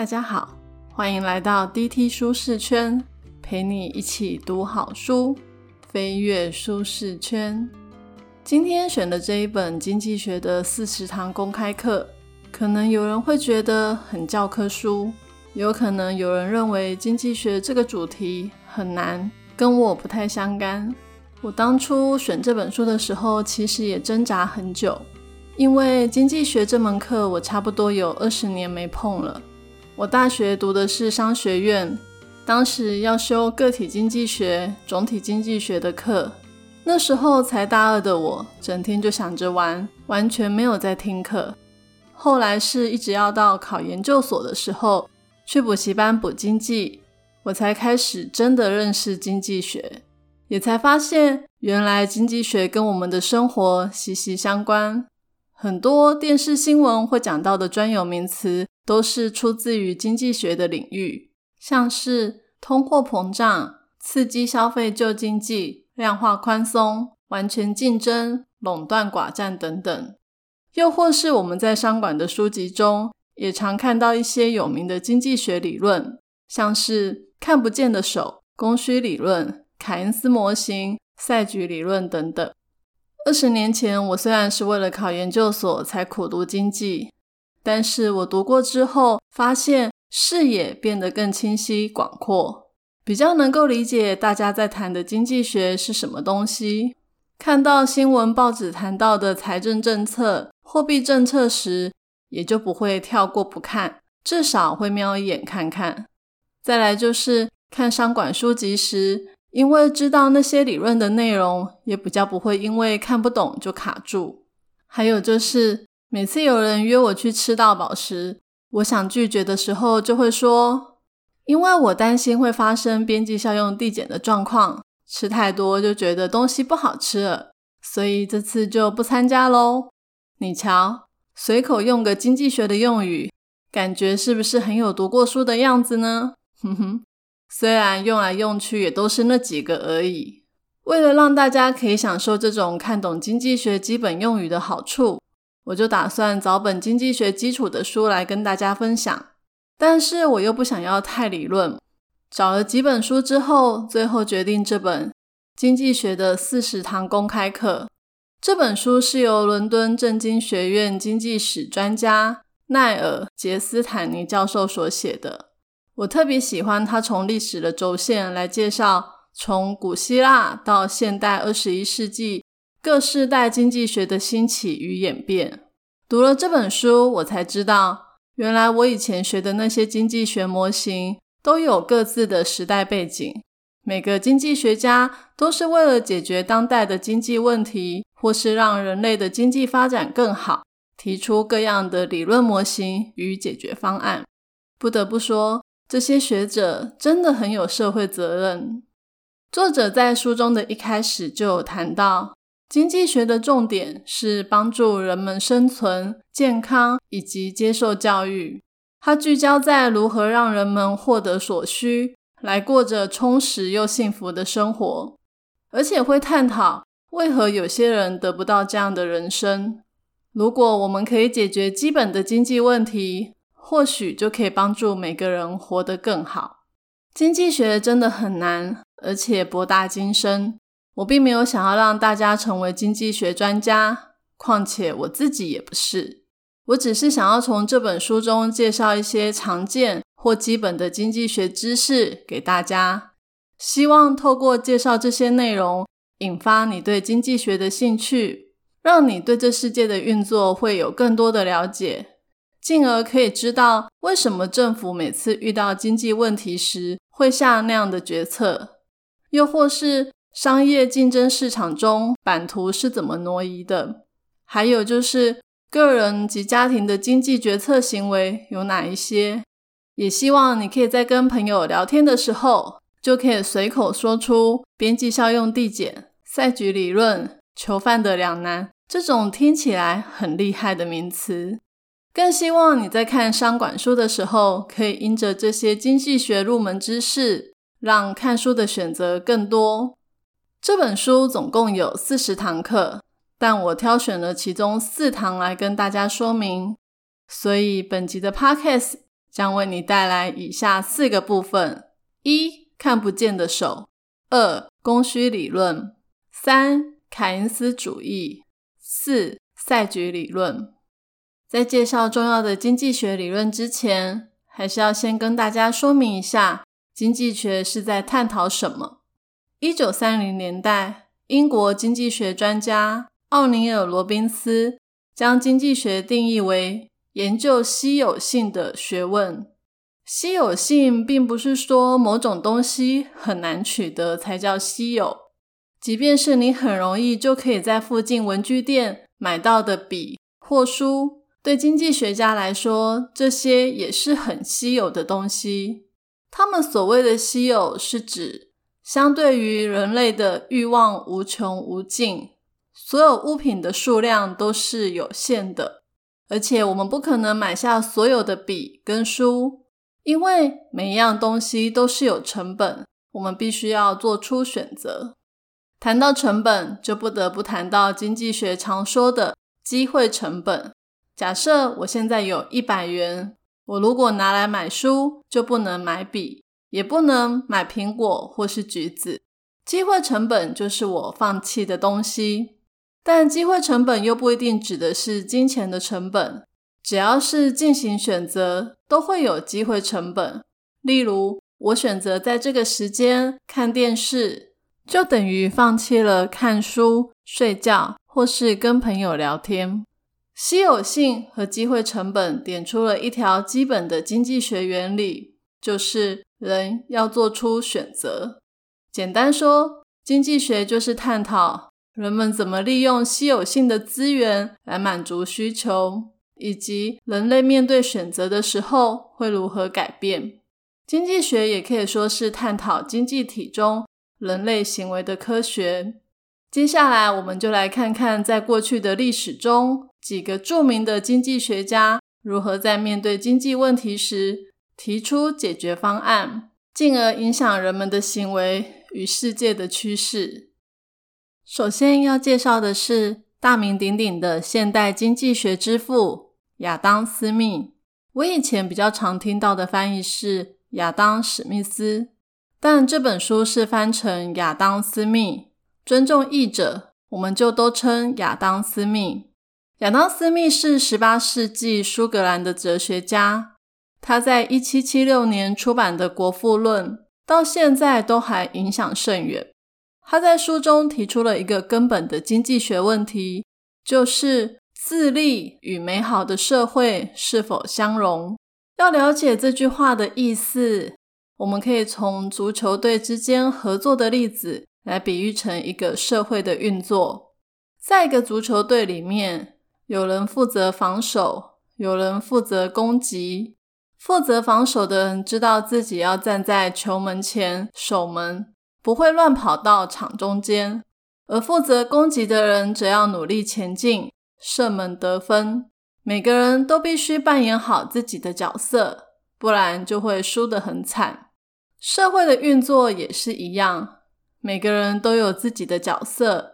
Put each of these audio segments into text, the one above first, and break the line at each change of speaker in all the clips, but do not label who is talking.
大家好，欢迎来到 DT 舒适圈，陪你一起读好书，飞跃舒适圈。今天选的这一本经济学的四十堂公开课，可能有人会觉得很教科书，有可能有人认为经济学这个主题很难，跟我不太相干。我当初选这本书的时候，其实也挣扎很久，因为经济学这门课我差不多有二十年没碰了。我大学读的是商学院，当时要修个体经济学、总体经济学的课。那时候才大二的我，整天就想着玩，完全没有在听课。后来是一直要到考研究所的时候，去补习班补经济，我才开始真的认识经济学，也才发现原来经济学跟我们的生活息息相关。很多电视新闻会讲到的专有名词。都是出自于经济学的领域，像是通货膨胀、刺激消费救经济、量化宽松、完全竞争、垄断寡占等等。又或是我们在商管的书籍中，也常看到一些有名的经济学理论，像是看不见的手、供需理论、凯恩斯模型、赛局理论等等。二十年前，我虽然是为了考研究所才苦读经济。但是我读过之后，发现视野变得更清晰广阔，比较能够理解大家在谈的经济学是什么东西。看到新闻报纸谈到的财政政策、货币政策时，也就不会跳过不看，至少会瞄一眼看看。再来就是看商管书籍时，因为知道那些理论的内容，也比较不会因为看不懂就卡住。还有就是。每次有人约我去吃到饱时，我想拒绝的时候，就会说：“因为我担心会发生边际效用递减的状况，吃太多就觉得东西不好吃了，所以这次就不参加喽。”你瞧，随口用个经济学的用语，感觉是不是很有读过书的样子呢？哼哼，虽然用来用去也都是那几个而已。为了让大家可以享受这种看懂经济学基本用语的好处。我就打算找本经济学基础的书来跟大家分享，但是我又不想要太理论。找了几本书之后，最后决定这本经济学的四十堂公开课。这本书是由伦敦政经学院经济史专家奈尔·杰斯坦尼教授所写的。我特别喜欢他从历史的轴线来介绍，从古希腊到现代二十一世纪。各世代经济学的兴起与演变。读了这本书，我才知道，原来我以前学的那些经济学模型都有各自的时代背景。每个经济学家都是为了解决当代的经济问题，或是让人类的经济发展更好，提出各样的理论模型与解决方案。不得不说，这些学者真的很有社会责任。作者在书中的一开始就有谈到。经济学的重点是帮助人们生存、健康以及接受教育。它聚焦在如何让人们获得所需，来过着充实又幸福的生活，而且会探讨为何有些人得不到这样的人生。如果我们可以解决基本的经济问题，或许就可以帮助每个人活得更好。经济学真的很难，而且博大精深。我并没有想要让大家成为经济学专家，况且我自己也不是。我只是想要从这本书中介绍一些常见或基本的经济学知识给大家，希望透过介绍这些内容，引发你对经济学的兴趣，让你对这世界的运作会有更多的了解，进而可以知道为什么政府每次遇到经济问题时会下那样的决策，又或是。商业竞争市场中版图是怎么挪移的？还有就是个人及家庭的经济决策行为有哪一些？也希望你可以在跟朋友聊天的时候，就可以随口说出边际效用递减、赛局理论、囚犯的两难这种听起来很厉害的名词。更希望你在看商管书的时候，可以因着这些经济学入门知识，让看书的选择更多。这本书总共有四十堂课，但我挑选了其中四堂来跟大家说明。所以本集的 podcast 将为你带来以下四个部分：一、看不见的手；二、供需理论；三、凯恩斯主义；四、赛局理论。在介绍重要的经济学理论之前，还是要先跟大家说明一下，经济学是在探讨什么。一九三零年代，英国经济学专家奥尼尔·罗宾斯将经济学定义为。研究稀有性的学问，稀有性并不是说某种东西很难取得才叫稀有。即便是你很容易就可以在附近文具店买到的笔或书，对经济学家来说，这些也是很稀有的东西。他们所谓的稀有，是指相对于人类的欲望无穷无尽，所有物品的数量都是有限的。而且我们不可能买下所有的笔跟书，因为每一样东西都是有成本，我们必须要做出选择。谈到成本，就不得不谈到经济学常说的机会成本。假设我现在有一百元，我如果拿来买书，就不能买笔，也不能买苹果或是橘子。机会成本就是我放弃的东西。但机会成本又不一定指的是金钱的成本，只要是进行选择，都会有机会成本。例如，我选择在这个时间看电视，就等于放弃了看书、睡觉或是跟朋友聊天。稀有性和机会成本点出了一条基本的经济学原理，就是人要做出选择。简单说，经济学就是探讨。人们怎么利用稀有性的资源来满足需求，以及人类面对选择的时候会如何改变？经济学也可以说是探讨经济体中人类行为的科学。接下来，我们就来看看在过去的历史中，几个著名的经济学家如何在面对经济问题时提出解决方案，进而影响人们的行为与世界的趋势。首先要介绍的是大名鼎鼎的现代经济学之父亚当·斯密。我以前比较常听到的翻译是亚当·史密斯，但这本书是翻成亚当·斯密。尊重译者，我们就都称亚当·斯密。亚当·斯密是十八世纪苏格兰的哲学家，他在一七七六年出版的《国富论》到现在都还影响甚远。他在书中提出了一个根本的经济学问题，就是自利与美好的社会是否相容。要了解这句话的意思，我们可以从足球队之间合作的例子来比喻成一个社会的运作。在一个足球队里面，有人负责防守，有人负责攻击。负责防守的人知道自己要站在球门前守门。不会乱跑到场中间，而负责攻击的人则要努力前进，射门得分。每个人都必须扮演好自己的角色，不然就会输得很惨。社会的运作也是一样，每个人都有自己的角色。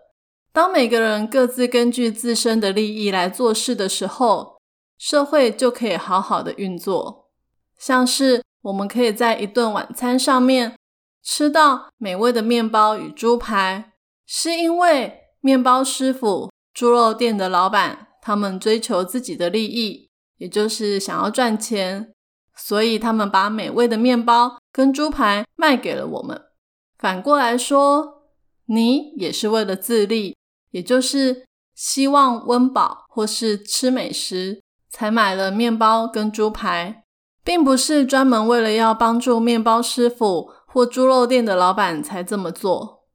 当每个人各自根据自身的利益来做事的时候，社会就可以好好的运作。像是我们可以在一顿晚餐上面。吃到美味的面包与猪排，是因为面包师傅、猪肉店的老板，他们追求自己的利益，也就是想要赚钱，所以他们把美味的面包跟猪排卖给了我们。反过来说，你也是为了自立，也就是希望温饱或是吃美食，才买了面包跟猪排，并不是专门为了要帮助面包师傅。或猪肉店的老板才这么做。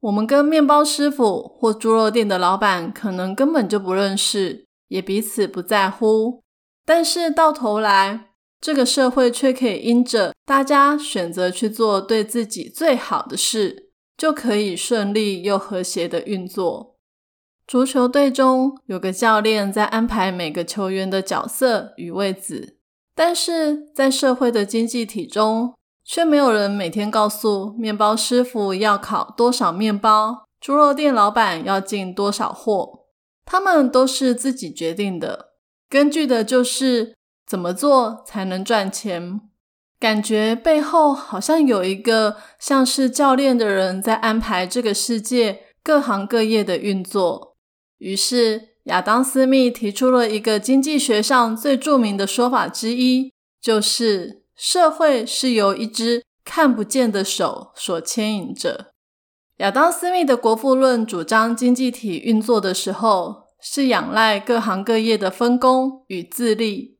我们跟面包师傅或猪肉店的老板可能根本就不认识，也彼此不在乎。但是到头来，这个社会却可以因着大家选择去做对自己最好的事，就可以顺利又和谐的运作。足球队中有个教练在安排每个球员的角色与位置，但是在社会的经济体中。却没有人每天告诉面包师傅要烤多少面包，猪肉店老板要进多少货，他们都是自己决定的，根据的就是怎么做才能赚钱？感觉背后好像有一个像是教练的人在安排这个世界各行各业的运作。于是亚当·斯密提出了一个经济学上最著名的说法之一，就是社会是由一只看不见的手所牵引着。亚当·斯密的《国富论》主张经济体运作的时候，是仰赖各行各业的分工与自立。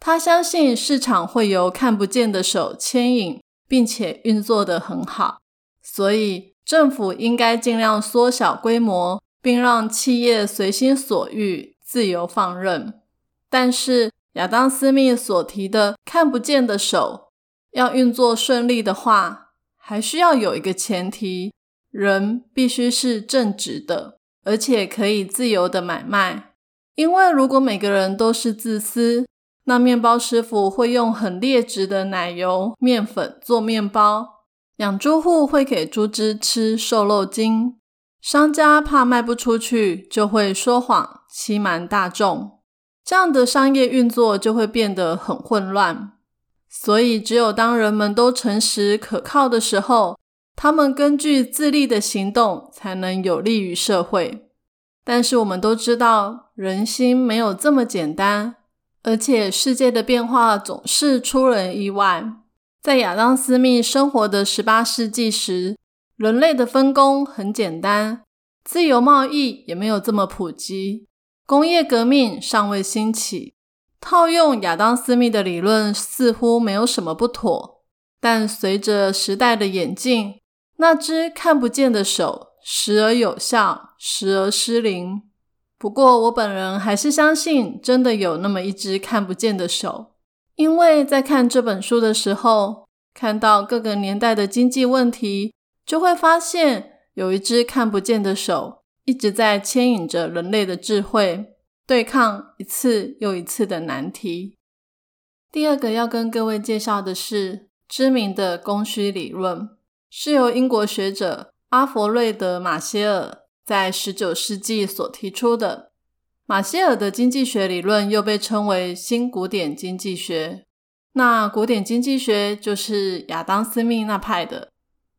他相信市场会由看不见的手牵引，并且运作得很好。所以政府应该尽量缩小规模，并让企业随心所欲、自由放任。但是亚当·斯密所提的看不见的手要运作顺利的话，还需要有一个前提。人必须是正直的，而且可以自由的买卖。因为如果每个人都是自私，那面包师傅会用很劣质的奶油、面粉做面包，养猪户会给猪只吃瘦肉精，商家怕卖不出去，就会说谎欺瞒大众。这样的商业运作就会变得很混乱。所以，只有当人们都诚实可靠的时候。他们根据自立的行动，才能有利于社会。但是我们都知道，人心没有这么简单，而且世界的变化总是出人意外。在亚当·斯密生活的十八世纪时，人类的分工很简单，自由贸易也没有这么普及，工业革命尚未兴起。套用亚当·斯密的理论，似乎没有什么不妥。但随着时代的演进，那只看不见的手，时而有效，时而失灵。不过，我本人还是相信，真的有那么一只看不见的手。因为在看这本书的时候，看到各个年代的经济问题，就会发现有一只看不见的手一直在牵引着人类的智慧，对抗一次又一次的难题。第二个要跟各位介绍的是知名的供需理论。是由英国学者阿弗瑞德·马歇尔在十九世纪所提出的。马歇尔的经济学理论又被称为新古典经济学。那古典经济学就是亚当·斯密那派的。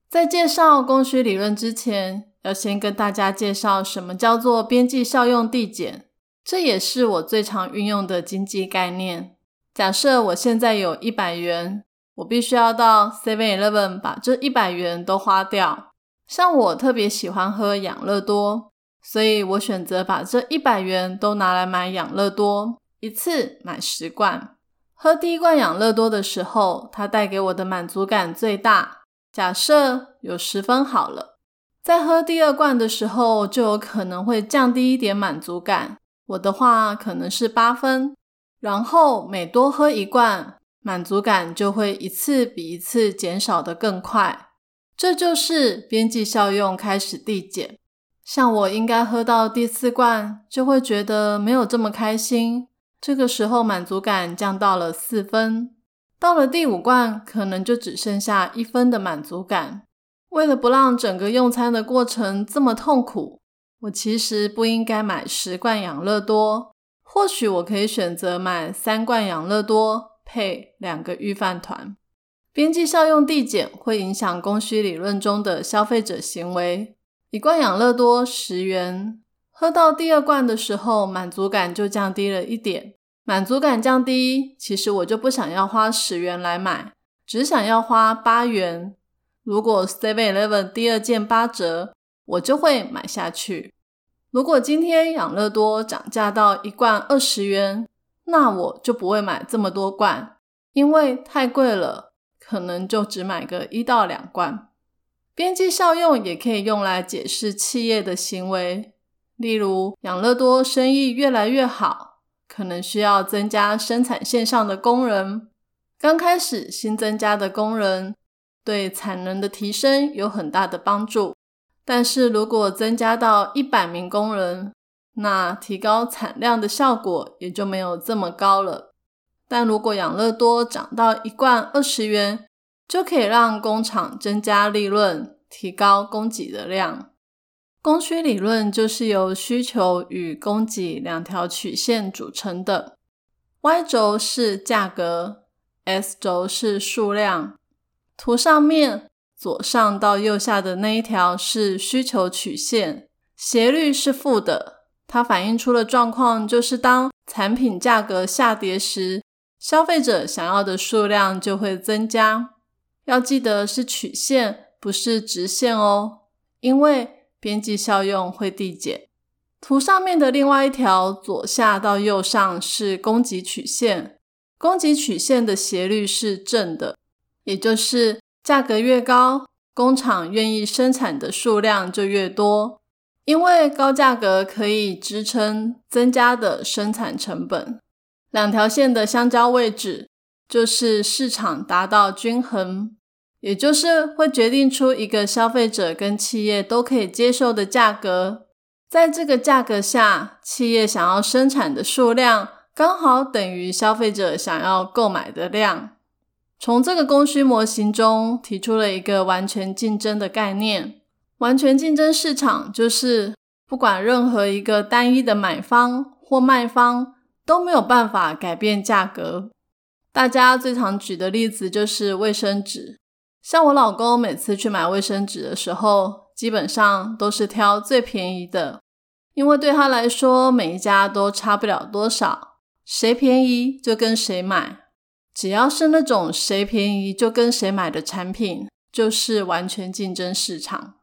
在介绍供需理论之前，要先跟大家介绍什么叫做边际效用递减。这也是我最常运用的经济概念。假设我现在有一百元。我必须要到 Seven Eleven 把这一百元都花掉。像我特别喜欢喝养乐多，所以我选择把这一百元都拿来买养乐多，一次买十罐。喝第一罐养乐多的时候，它带给我的满足感最大，假设有十分好了。在喝第二罐的时候，就有可能会降低一点满足感，我的话可能是八分。然后每多喝一罐。满足感就会一次比一次减少的更快，这就是边际效用开始递减。像我应该喝到第四罐，就会觉得没有这么开心，这个时候满足感降到了四分。到了第五罐，可能就只剩下一分的满足感。为了不让整个用餐的过程这么痛苦，我其实不应该买十罐养乐多，或许我可以选择买三罐养乐多。配两个预饭团，边际效用递减会影响供需理论中的消费者行为。一罐养乐多十元，喝到第二罐的时候，满足感就降低了一点。满足感降低，其实我就不想要花十元来买，只想要花八元。如果 Seven Eleven 第二件八折，我就会买下去。如果今天养乐多涨价到一罐二十元。那我就不会买这么多罐，因为太贵了，可能就只买个一到两罐。边际效用也可以用来解释企业的行为，例如养乐多生意越来越好，可能需要增加生产线上的工人。刚开始新增加的工人对产能的提升有很大的帮助，但是如果增加到一百名工人，那提高产量的效果也就没有这么高了。但如果养乐多涨到一罐二十元，就可以让工厂增加利润，提高供给的量。供需理论就是由需求与供给两条曲线组成的。，Y 轴是价格，S 轴是数量。图上面左上到右下的那一条是需求曲线，斜率是负的，它反映出的状况就是当产品价格下跌时，消费者想要的数量就会增加。要记得是曲线，不是直线哦，因为边际效用会递减。图上面的另外一条左下到右上是供给曲线，供给曲线的斜率是正的，也就是价格越高，工厂愿意生产的数量就越多，因为高价格可以支撑增加的生产成本。两条线的相交位置就是市场达到均衡，也就是会决定出一个消费者跟企业都可以接受的价格。在这个价格下，企业想要生产的数量刚好等于消费者想要购买的量。从这个供需模型中提出了一个完全竞争的概念。完全竞争市场就是不管任何一个单一的买方或卖方都没有办法改变价格。大家最常举的例子就是卫生纸。像我老公每次去买卫生纸的时候，基本上都是挑最便宜的，因为对他来说，每一家都差不了多少，谁便宜就跟谁买。只要是那种谁便宜就跟谁买的产品，就是完全竞争市场。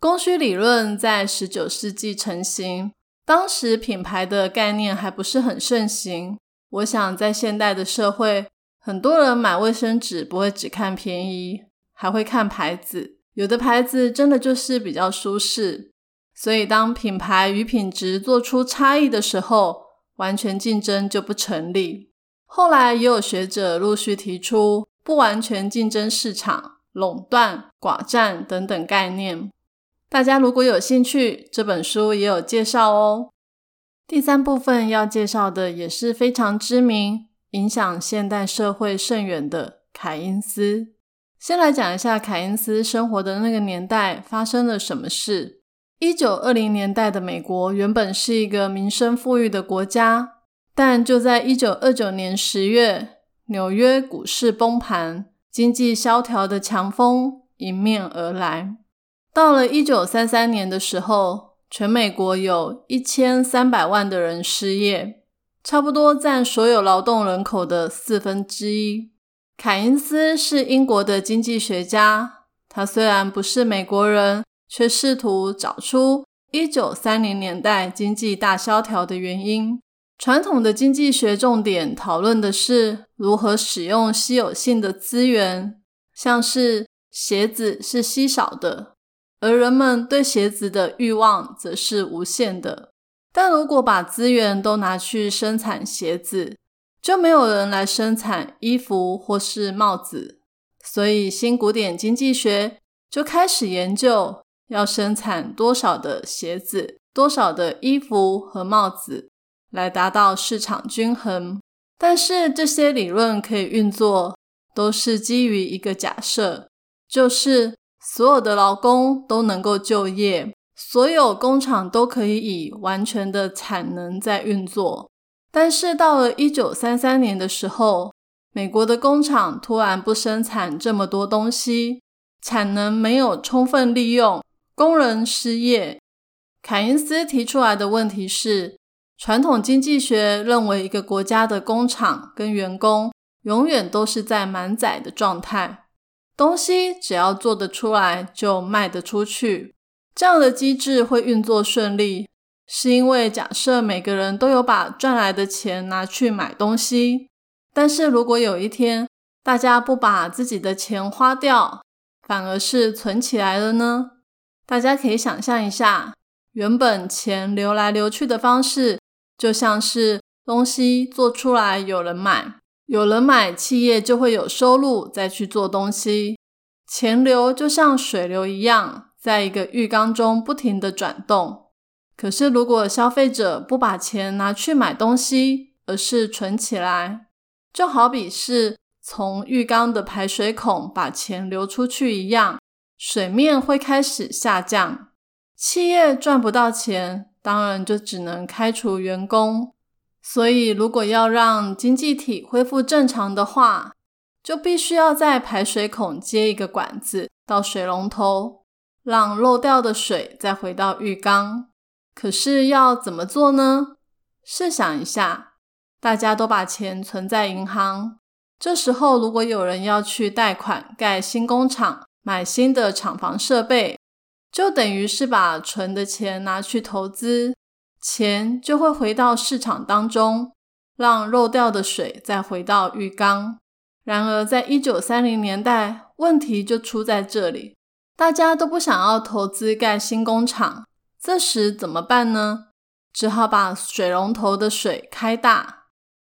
供需理论在十九世纪成型，当时品牌的概念还不是很盛行。我想在现代的社会，很多人买卫生纸不会只看便宜，还会看牌子。有的牌子真的就是比较舒适，所以当品牌与品质做出差异的时候，完全竞争就不成立。后来也有学者陆续提出不完全竞争市场、垄断、寡占等等概念。大家如果有兴趣，这本书也有介绍哦。第三部分要介绍的也是非常知名、影响现代社会甚远的凯因斯。先来讲一下凯恩斯生活的那个年代发生了什么事。一九二零年代的美国原本是一个民生富裕的国家，但就在一九二九年十月，纽约股市崩盘，经济萧条的强风迎面而来。到了一九三三年的时候，全美国有一千三百万的人失业，差不多占所有劳动人口的四分之一。凯因斯是英国的经济学家，他虽然不是美国人，却试图找出一九三零年代经济大萧条的原因。传统的经济学重点讨论的是如何使用稀有性的资源，像是鞋子是稀少的，而人们对鞋子的欲望则是无限的。但如果把资源都拿去生产鞋子，就没有人来生产衣服或是帽子，所以新古典经济学就开始研究要生产多少的鞋子、多少的衣服和帽子，来达到市场均衡。但是这些理论可以运作，都是基于一个假设，就是所有的劳工都能够就业，所有工厂都可以以完全的产能在运作。但是到了一九三三年的时候，美国的工厂突然不生产这么多东西，产能没有充分利用，工人失业。凯因斯提出来的问题是：传统经济学认为一个国家的工厂跟员工永远都是在满载的状态，东西只要做得出来就卖得出去，这样的机制会运作顺利。是因为假设每个人都有把赚来的钱拿去买东西，但是如果有一天大家不把自己的钱花掉，反而是存起来了呢？大家可以想象一下，原本钱流来流去的方式，就像是东西做出来有人买，有人买，企业就会有收入再去做东西，钱流就像水流一样，在一个浴缸中不停的转动。可是，如果消费者不把钱拿去买东西，而是存起来，就好比是从浴缸的排水孔把钱流出去一样，水面会开始下降。企业赚不到钱，当然就只能开除员工。所以，如果要让经济体恢复正常的话，就必须要在排水孔接一个管子到水龙头，让漏掉的水再回到浴缸。可是要怎么做呢？试想一下，大家都把钱存在银行，这时候如果有人要去贷款盖新工厂、买新的厂房设备，就等于是把存的钱拿去投资。钱就会回到市场当中，让漏掉的水再回到浴缸。然而，在一九三零年代，问题就出在这里，大家都不想要投资盖新工厂，这时怎么办呢？只好把水龙头的水开大，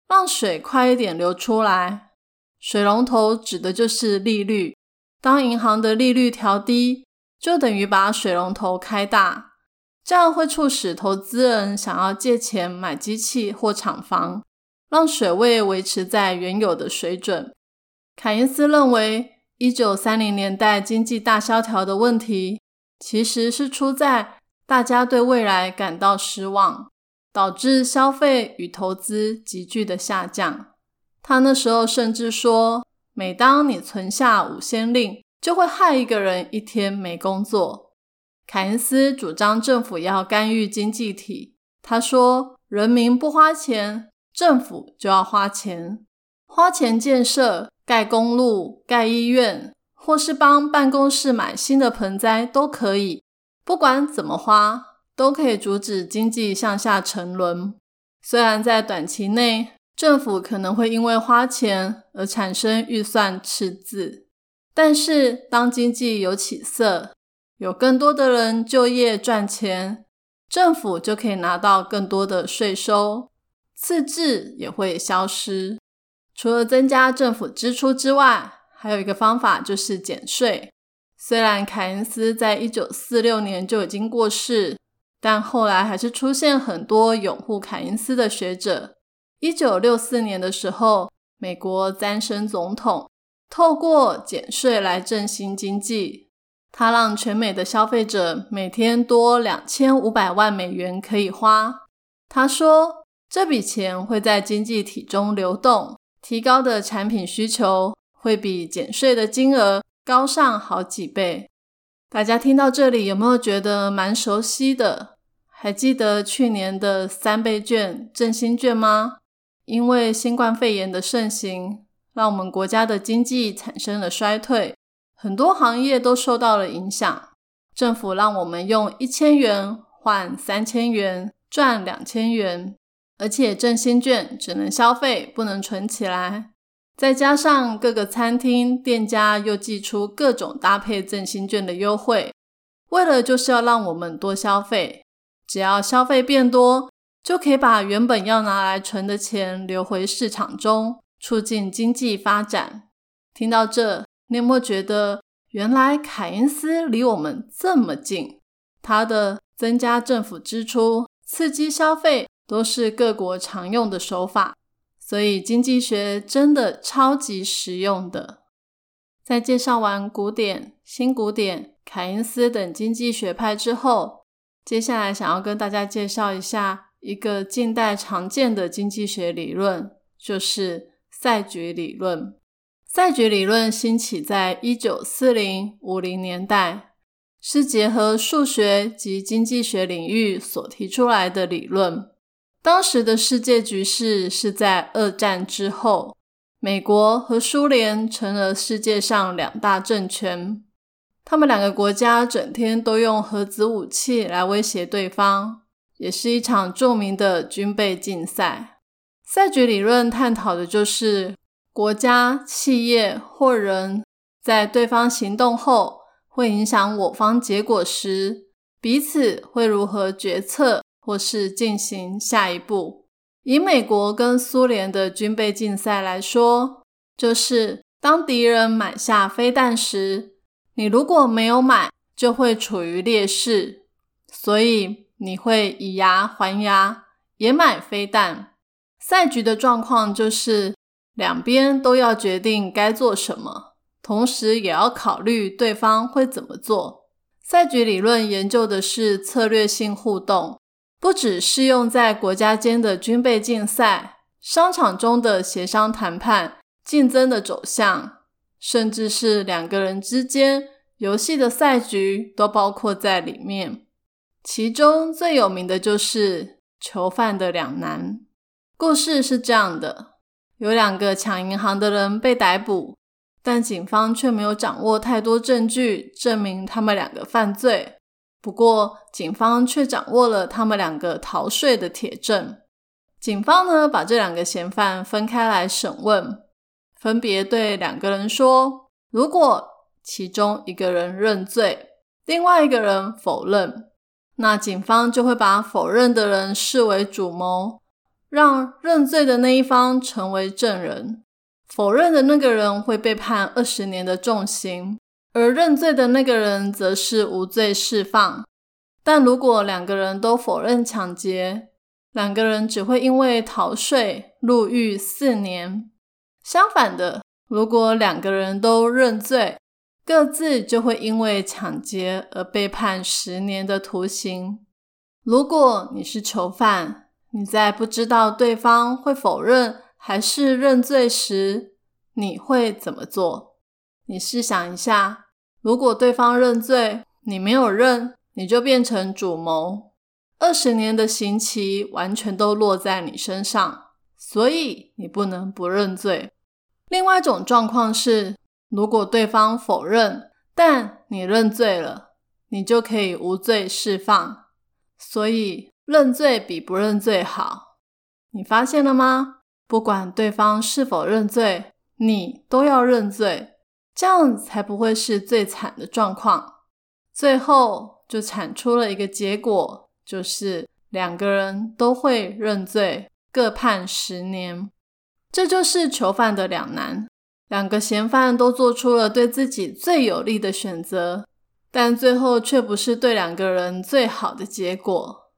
让水快一点流出来。水龙头指的就是利率，当银行的利率调低，就等于把水龙头开大。这样会促使投资人想要借钱买机器或厂房，让水位维持在原有的水准。凯因斯认为，一九三零年代经济大萧条的问题，其实是出在大家对未来感到失望，导致消费与投资急剧的下降。他那时候甚至说，每当你存下五先令，就会害一个人一天没工作。凯恩斯主张政府要干预经济体。他说：“人民不花钱，政府就要花钱，花钱建设、盖公路、盖医院，或是帮办公室买新的盆栽都可以。不管怎么花，都可以阻止经济向下沉沦。虽然在短期内，政府可能会因为花钱而产生预算赤字，但是当经济有起色，有更多的人就业赚钱，政府就可以拿到更多的税收，赤字也会消失。除了增加政府支出之外，还有一个方法就是减税。虽然凯恩斯在一九四六年就已经过世，但后来还是出现很多拥护凯恩斯的学者。一九六四年的时候，美国詹森总统透过减税来振兴经济。他让全美的消费者每天多两千五百万美元可以花。他说，这笔钱会在经济体中流动，提高的产品需求会比减税的金额高上好几倍。大家听到这里有没有觉得蛮熟悉的？还记得去年的三倍券、振兴券吗？因为新冠肺炎的盛行，让我们国家的经济产生了衰退。很多行业都受到了影响，政府让我们用一千元换三千元，赚两千元，而且振兴券只能消费，不能存起来。再加上各个餐厅店家又寄出各种搭配振兴券的优惠，为了就是要让我们多消费，只要消费变多，就可以把原本要拿来存的钱流回市场中，促进经济发展。听到这。你有没有觉得，原来凯恩斯离我们这么近？他的增加政府支出、刺激消费，都是各国常用的手法。所以经济学真的超级实用的。在介绍完古典、新古典、凯恩斯等经济学派之后，接下来想要跟大家介绍一下一个近代常见的经济学理论，就是赛局理论。赛局理论兴起在一九四零五零年代，是结合数学及经济学领域所提出来的理论。当时的世界局势是在二战之后，美国和苏联成了世界上两大政权，他们两个国家整天都用核子武器来威胁对方，也是一场著名的军备竞赛。赛局理论探讨的就是。国家、企业或人在对方行动后会影响我方结果时，彼此会如何决策或是进行下一步？以美国跟苏联的军备竞赛来说，就是当敌人买下飞弹时，你如果没有买，就会处于劣势，所以你会以牙还牙，也买飞弹。赛局的状况就是。两边都要决定该做什么，同时也要考虑对方会怎么做。赛局理论研究的是策略性互动，不只适用在国家间的军备竞赛、商场中的协商谈判、竞争的走向，甚至是两个人之间游戏的赛局，都包括在里面。其中最有名的就是囚犯的两难。故事是这样的：有两个抢银行的人被逮捕，但警方却没有掌握太多证据证明他们两个犯罪。不过，警方却掌握了他们两个逃税的铁证。警方呢，把这两个嫌犯分开来审问，分别对两个人说：如果其中一个人认罪，另外一个人否认，那警方就会把否认的人视为主谋，让认罪的那一方成为证人。否认的那个人会被判二十年的重刑。而认罪的那个人则是无罪释放。但如果两个人都否认抢劫，两个人只会因为逃税入狱四年。相反的，如果两个人都认罪，各自就会因为抢劫而被判十年的徒刑。如果你是囚犯，你在不知道对方会否认还是认罪时，你会怎么做？你试想一下。如果对方认罪，你没有认，你就变成主谋，二十年的刑期完全都落在你身上，所以你不能不认罪。另外一种状况是，如果对方否认，但你认罪了，你就可以无罪释放。所以认罪比不认罪好。你发现了吗？不管对方是否认罪，你都要认罪。这样才不会是最惨的状况，最后就产出了一个结果，就是两个人都会认罪，各判十年。这就是囚犯的两难，两个嫌犯都做出了对自己最有利的选择，但最后却不是对两个人最好的结果。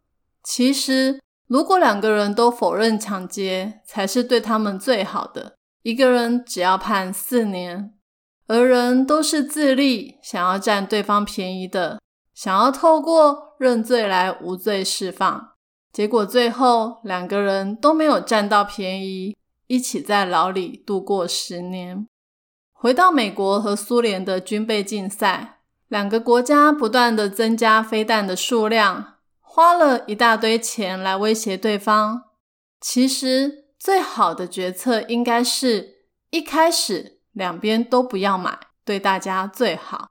其实，如果两个人都否认抢劫，才是对他们最好的。一个人只要判四年。而人都是自利，想要占对方便宜的，想要透过认罪来无罪释放，结果最后两个人都没有占到便宜，一起在牢里度过十年。回到美国和苏联的军备竞赛，两个国家不断的增加飞弹的数量，花了一大堆钱来威胁对方。其实最好的决策应该是一开始。两边都不要买，对大家最好。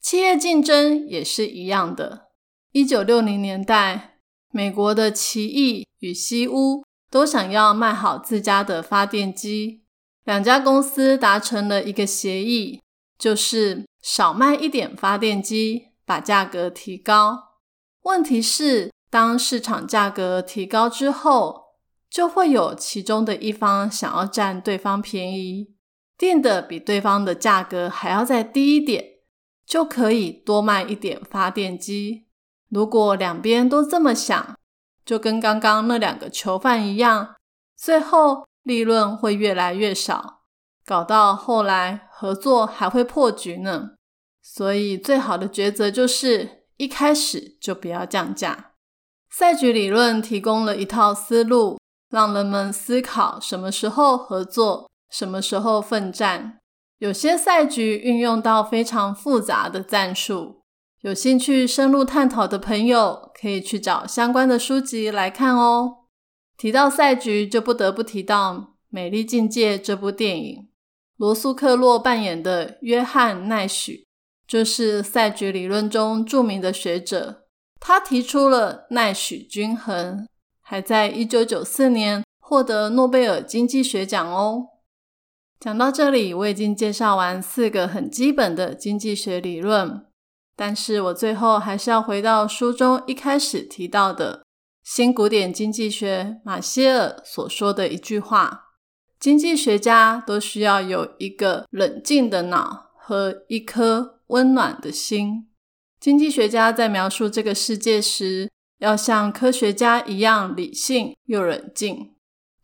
企业竞争也是一样的。一九六零年代，美国的奇异与西屋都想要卖好自家的发电机，两家公司达成了一个协议，就是少卖一点发电机，把价格提高。问题是，当市场价格提高之后，就会有其中的一方想要占对方便宜。定的比对方的价格还要再低一点，就可以多卖一点发电机。如果两边都这么想，就跟刚刚那两个囚犯一样，最后利润会越来越少，搞到后来合作还会破局呢。所以最好的抉择就是一开始就不要降价。赛局理论提供了一套思路，让人们思考什么时候合作。什么时候奋战？有些赛局运用到非常复杂的战术，有兴趣深入探讨的朋友可以去找相关的书籍来看哦。提到赛局，就不得不提到《美丽境界》这部电影。罗素克洛扮演的约翰奈许，就是赛局理论中著名的学者。他提出了奈许均衡，还在一九九四年获得诺贝尔经济学奖哦。讲到这里，我已经介绍完四个很基本的经济学理论，但是我最后还是要回到书中一开始提到的新古典经济学马歇尔所说的一句话：经济学家都需要有一个冷静的脑和一颗温暖的心。经济学家在描述这个世界时，要像科学家一样理性又冷静。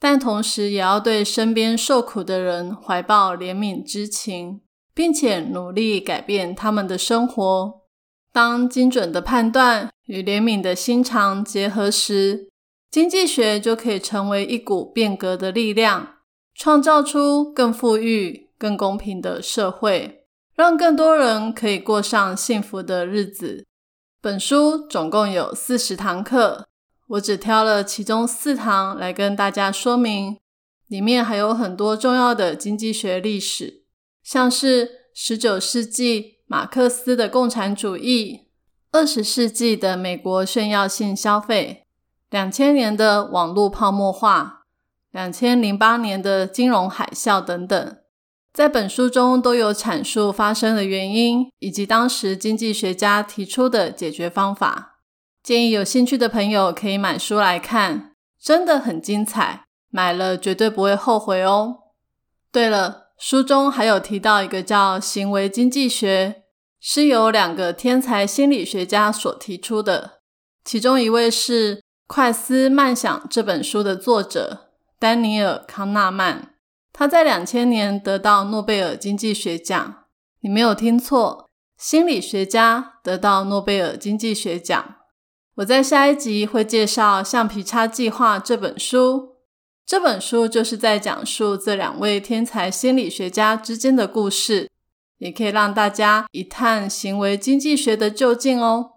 但同时也要对身边受苦的人怀抱怜悯之情，并且努力改变他们的生活。当精准的判断与怜悯的心肠结合时，经济学就可以成为一股变革的力量，创造出更富裕、更公平的社会，让更多人可以过上幸福的日子。本书总共有四十堂课，我只挑了其中四堂来跟大家说明。里面还有很多重要的经济学历史，像是十九世纪马克思的共产主义，二十世纪的美国炫耀性消费，两千年的网络泡沫化，两千零八年的金融海啸等等，在本书中都有阐述发生的原因，以及当时经济学家提出的解决方法。建议有兴趣的朋友可以买书来看，真的很精彩。买了绝对不会后悔哦。对了，书中还有提到一个叫行为经济学，是由两个天才心理学家所提出的。其中一位是《快思慢想》这本书的作者丹尼尔·康纳曼，他在两千年得到诺贝尔经济学奖。你没有听错，心理学家得到诺贝尔经济学奖。我在下一集会介绍《橡皮擦计划》这本书。这本书就是在讲述这两位天才心理学家之间的故事，也可以让大家一探行为经济学的究竟哦。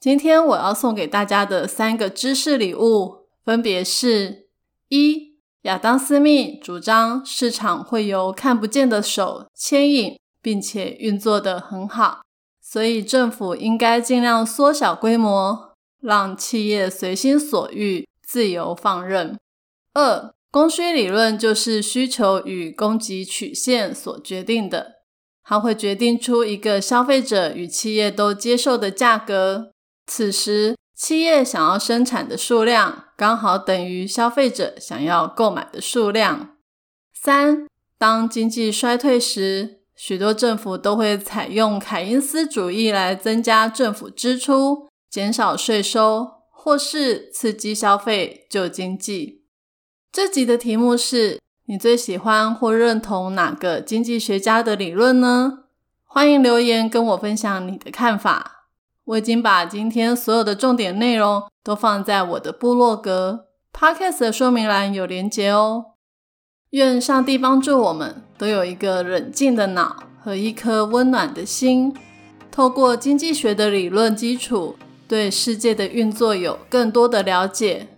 今天我要送给大家的三个知识礼物，分别是：一、亚当·斯密主张市场会由看不见的手牵引，并且运作得很好，所以政府应该尽量缩小规模，让企业随心所欲、自由放任。二、供需理论就是需求与供给曲线所决定的，它会决定出一个消费者与企业都接受的价格。此时，企业想要生产的数量刚好等于消费者想要购买的数量。三、当经济衰退时，许多政府都会采用凯因斯主义来增加政府支出、减少税收，或是刺激消费救经济。这集的题目是你最喜欢或认同哪个经济学家的理论呢？欢迎留言跟我分享你的看法。我已经把今天所有的重点内容都放在我的部落格 Podcast 的说明栏有连结哦。愿上帝帮助我们都有一个冷静的脑和一颗温暖的心，透过经济学的理论基础，对世界的运作有更多的了解。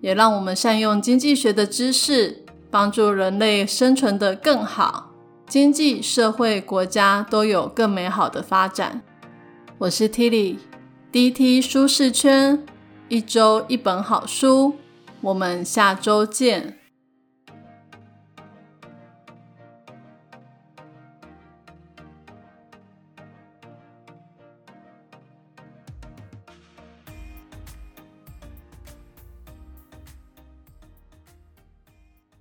也让我们善用经济学的知识，帮助人类生存得更好，经济社会国家都有更美好的发展。我是 Tilly，DT 舒适圈，一周一本好书，我们下周见。